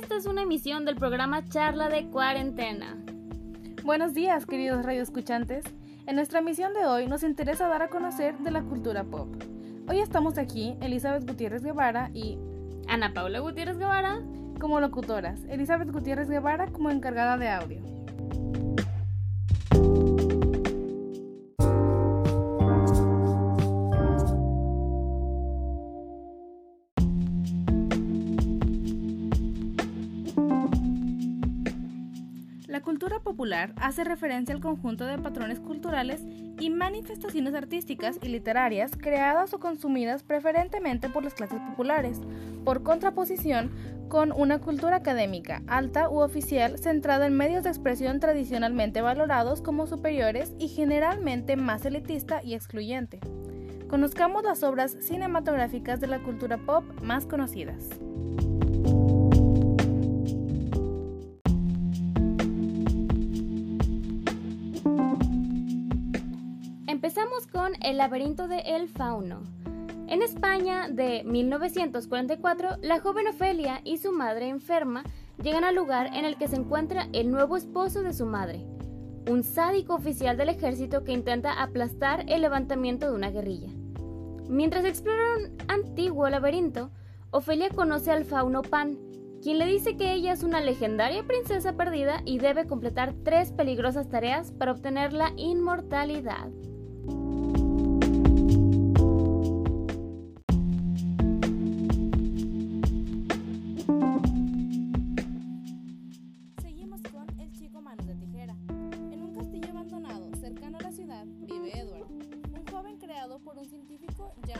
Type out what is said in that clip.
esta es una emisión del programa Charla de Cuarentena. Buenos días, queridos radioescuchantes. En nuestra emisión de hoy nos interesa dar a conocer de la cultura pop. Hoy estamos aquí, Elizabeth Gutiérrez Guevara y Ana Paula Gutiérrez Guevara como locutoras, Elizabeth Gutiérrez Guevara como encargada de audio. La cultura popular hace referencia al conjunto de patrones culturales y manifestaciones artísticas y literarias creadas o consumidas preferentemente por las clases populares, por contraposición con una cultura académica, alta u oficial, centrada en medios de expresión tradicionalmente valorados como superiores y generalmente más elitista y excluyente. Conozcamos las obras cinematográficas de la cultura pop más conocidas. Con El laberinto de El Fauno. En España, de 1944, la joven Ofelia y su madre enferma llegan al lugar en el que se encuentra el nuevo esposo de su madre, un sádico oficial del ejército que intenta aplastar el levantamiento de una guerrilla. Mientras explora un antiguo laberinto, Ofelia conoce al fauno Pan, quien le dice que ella es una legendaria princesa perdida y debe completar tres peligrosas tareas para obtener la inmortalidad. Yeah.